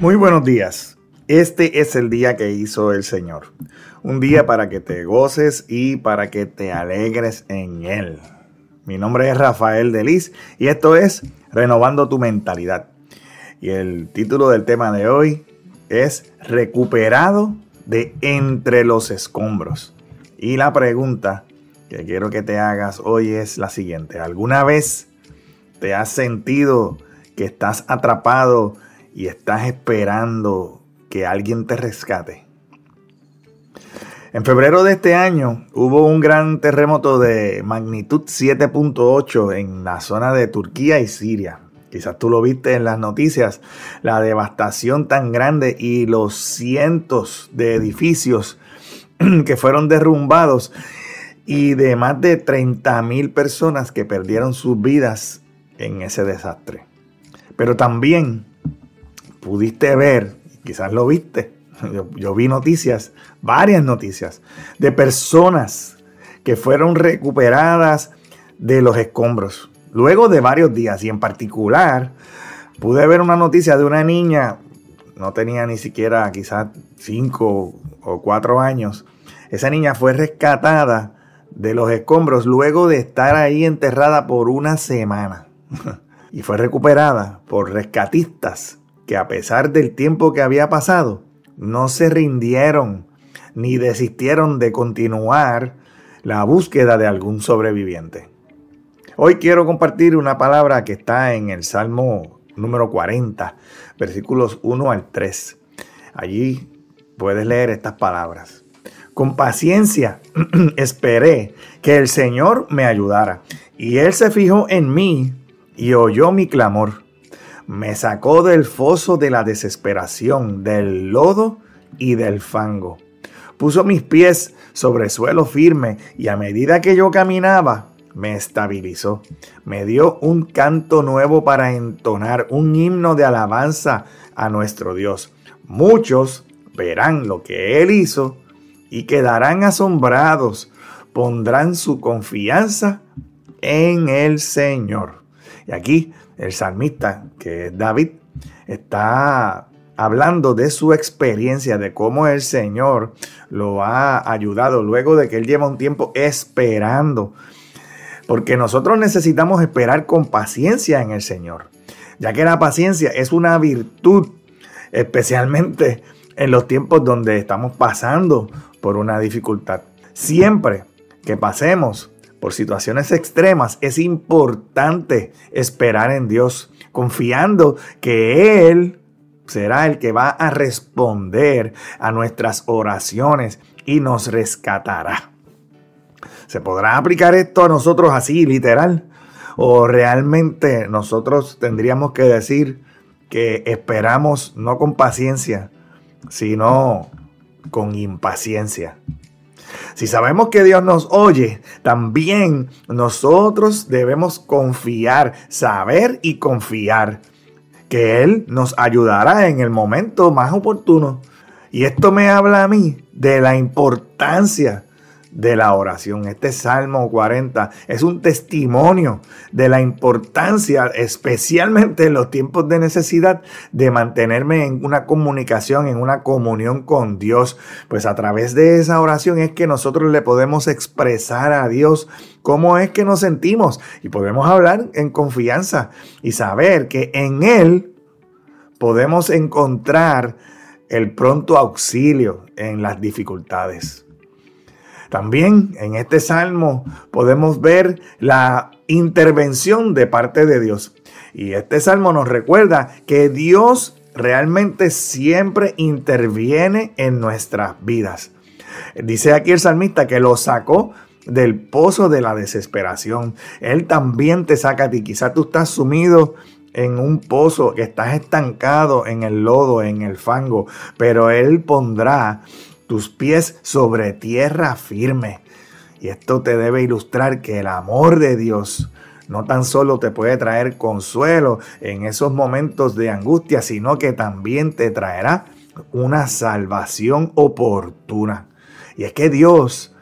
Muy buenos días. Este es el día que hizo el Señor. Un día para que te goces y para que te alegres en Él. Mi nombre es Rafael Delis y esto es Renovando tu Mentalidad. Y el título del tema de hoy es Recuperado de entre los escombros. Y la pregunta que quiero que te hagas hoy es la siguiente. ¿Alguna vez te has sentido que estás atrapado y estás esperando que alguien te rescate? En febrero de este año hubo un gran terremoto de magnitud 7.8 en la zona de Turquía y Siria. Quizás tú lo viste en las noticias, la devastación tan grande y los cientos de edificios que fueron derrumbados y de más de 30 mil personas que perdieron sus vidas en ese desastre. Pero también pudiste ver, quizás lo viste, yo, vi noticias, varias noticias, de personas que fueron recuperadas de los escombros. Luego de varios días y en particular pude ver una noticia de una niña, no tenía ni siquiera quizás 5 o 4 años. Esa niña fue rescatada de los escombros luego de estar ahí enterrada por una semana. y fue recuperada por rescatistas que a pesar del tiempo que había pasado, no se rindieron ni desistieron de continuar la búsqueda de algún sobreviviente. Hoy quiero compartir una palabra que está en el Salmo número 40, versículos 1 al 3. Allí puedes leer estas palabras. Con paciencia esperé que el Señor me ayudara, y Él se fijó en mí y oyó mi clamor. Me sacó del foso de la desesperación, del lodo y del fango. Puso mis pies sobre suelo firme y a medida que yo caminaba, me estabilizó. Me dio un canto nuevo para entonar, un himno de alabanza a nuestro Dios. Muchos verán lo que Él hizo y quedarán asombrados, pondrán su confianza en el Señor. Y aquí el salmista, que es David, está hablando de su experiencia, de cómo el Señor lo ha ayudado luego de que él lleva un tiempo esperando. Porque nosotros necesitamos esperar con paciencia en el Señor, ya que la paciencia es una virtud, especialmente en los tiempos donde estamos pasando por una dificultad. Siempre que pasemos por situaciones extremas, es importante esperar en Dios, confiando que Él será el que va a responder a nuestras oraciones y nos rescatará. ¿Se podrá aplicar esto a nosotros así, literal? ¿O realmente nosotros tendríamos que decir que esperamos no con paciencia, sino con impaciencia. Si sabemos que Dios nos oye, también nosotros debemos confiar, saber y confiar que Él nos ayudará en el momento más oportuno. Y esto me habla a mí de la importancia de la oración. Este Salmo 40 es un testimonio de la importancia, especialmente en los tiempos de necesidad, de mantenerme en una comunicación, en una comunión con Dios. Pues a través de esa oración es que nosotros le podemos expresar a Dios cómo es que nos sentimos y podemos hablar en confianza y saber que en Él podemos encontrar el pronto auxilio en las dificultades. También en este salmo podemos ver la intervención de parte de Dios. Y este salmo nos recuerda que Dios realmente siempre interviene en nuestras vidas. Dice aquí el salmista que lo sacó del pozo de la desesperación. Él también te saca a ti. Quizás tú estás sumido en un pozo, que estás estancado en el lodo, en el fango, pero Él pondrá tus pies sobre tierra firme. Y esto te debe ilustrar que el amor de Dios no tan solo te puede traer consuelo en esos momentos de angustia, sino que también te traerá una salvación oportuna. Y es que Dios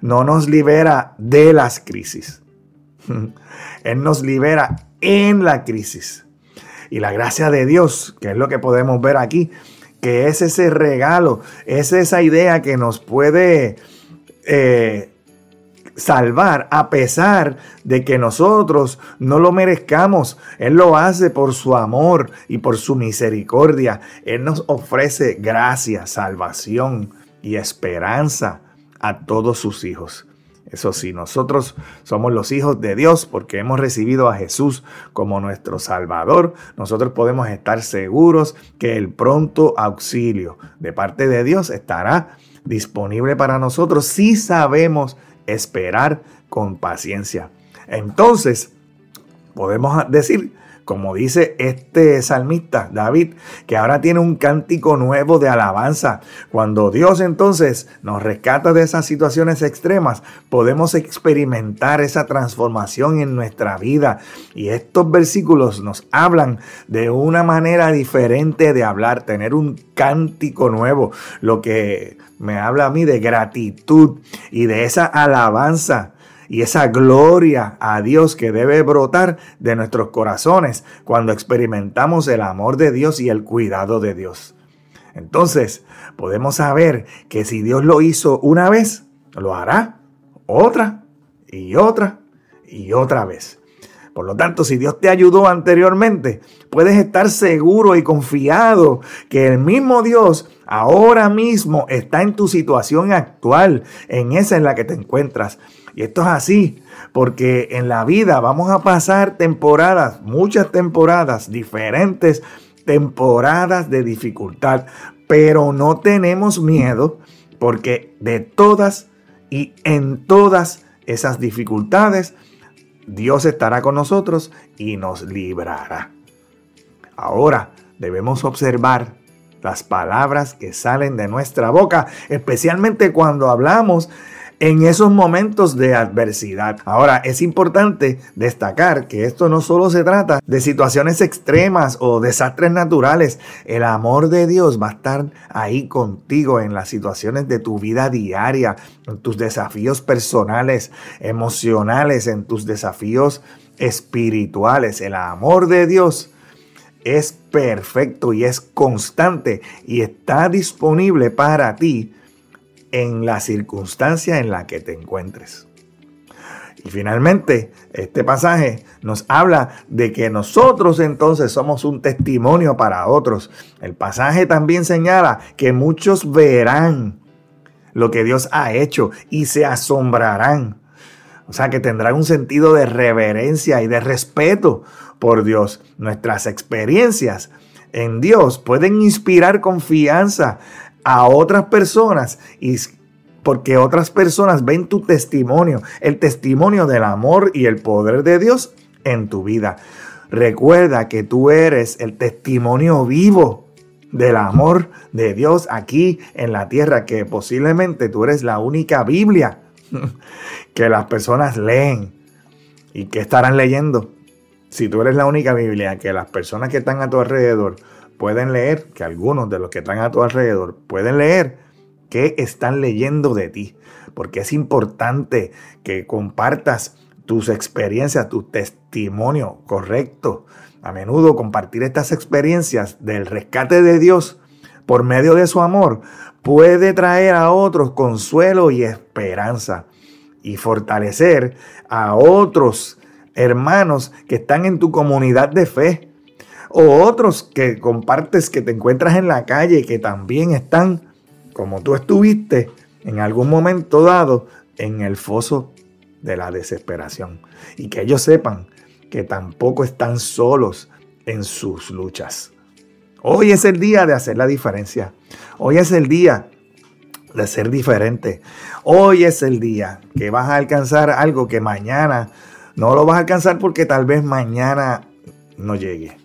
no nos libera de las crisis. Él nos libera en la crisis. Y la gracia de Dios, que es lo que podemos ver aquí, que es ese regalo, es esa idea que nos puede eh, salvar a pesar de que nosotros no lo merezcamos. Él lo hace por su amor y por su misericordia. Él nos ofrece gracia, salvación y esperanza a todos sus hijos. Eso sí, nosotros somos los hijos de Dios porque hemos recibido a Jesús como nuestro Salvador. Nosotros podemos estar seguros que el pronto auxilio de parte de Dios estará disponible para nosotros si sabemos esperar con paciencia. Entonces, podemos decir como dice este salmista David, que ahora tiene un cántico nuevo de alabanza. Cuando Dios entonces nos rescata de esas situaciones extremas, podemos experimentar esa transformación en nuestra vida. Y estos versículos nos hablan de una manera diferente de hablar, tener un cántico nuevo, lo que me habla a mí de gratitud y de esa alabanza y esa gloria a Dios que debe brotar de nuestros corazones cuando experimentamos el amor de Dios y el cuidado de Dios. Entonces, podemos saber que si Dios lo hizo una vez, lo hará otra y otra y otra vez. Por lo tanto, si Dios te ayudó anteriormente, puedes estar seguro y confiado que el mismo Dios ahora mismo está en tu situación actual, en esa en la que te encuentras. Y esto es así, porque en la vida vamos a pasar temporadas, muchas temporadas, diferentes temporadas de dificultad, pero no tenemos miedo porque de todas y en todas esas dificultades, Dios estará con nosotros y nos librará. Ahora debemos observar las palabras que salen de nuestra boca, especialmente cuando hablamos en esos momentos de adversidad. Ahora, es importante destacar que esto no solo se trata de situaciones extremas o desastres naturales. El amor de Dios va a estar ahí contigo en las situaciones de tu vida diaria, en tus desafíos personales, emocionales, en tus desafíos espirituales. El amor de Dios es perfecto y es constante y está disponible para ti en la circunstancia en la que te encuentres. Y finalmente, este pasaje nos habla de que nosotros entonces somos un testimonio para otros. El pasaje también señala que muchos verán lo que Dios ha hecho y se asombrarán. O sea que tendrán un sentido de reverencia y de respeto por Dios. Nuestras experiencias en Dios pueden inspirar confianza a otras personas y porque otras personas ven tu testimonio, el testimonio del amor y el poder de Dios en tu vida. Recuerda que tú eres el testimonio vivo del amor de Dios aquí en la tierra, que posiblemente tú eres la única Biblia que las personas leen. ¿Y que estarán leyendo? Si tú eres la única Biblia que las personas que están a tu alrededor pueden leer, que algunos de los que están a tu alrededor pueden leer, qué están leyendo de ti. Porque es importante que compartas tus experiencias, tu testimonio correcto. A menudo compartir estas experiencias del rescate de Dios por medio de su amor puede traer a otros consuelo y esperanza y fortalecer a otros hermanos que están en tu comunidad de fe o otros que compartes que te encuentras en la calle que también están, como tú estuviste, en algún momento dado, en el foso de la desesperación. Y que ellos sepan que tampoco están solos en sus luchas. Hoy es el día de hacer la diferencia. Hoy es el día de ser diferente. Hoy es el día que vas a alcanzar algo que mañana no lo vas a alcanzar porque tal vez mañana no llegue.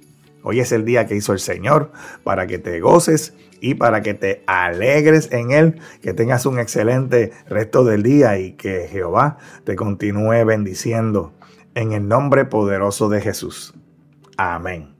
Hoy es el día que hizo el Señor para que te goces y para que te alegres en Él, que tengas un excelente resto del día y que Jehová te continúe bendiciendo en el nombre poderoso de Jesús. Amén.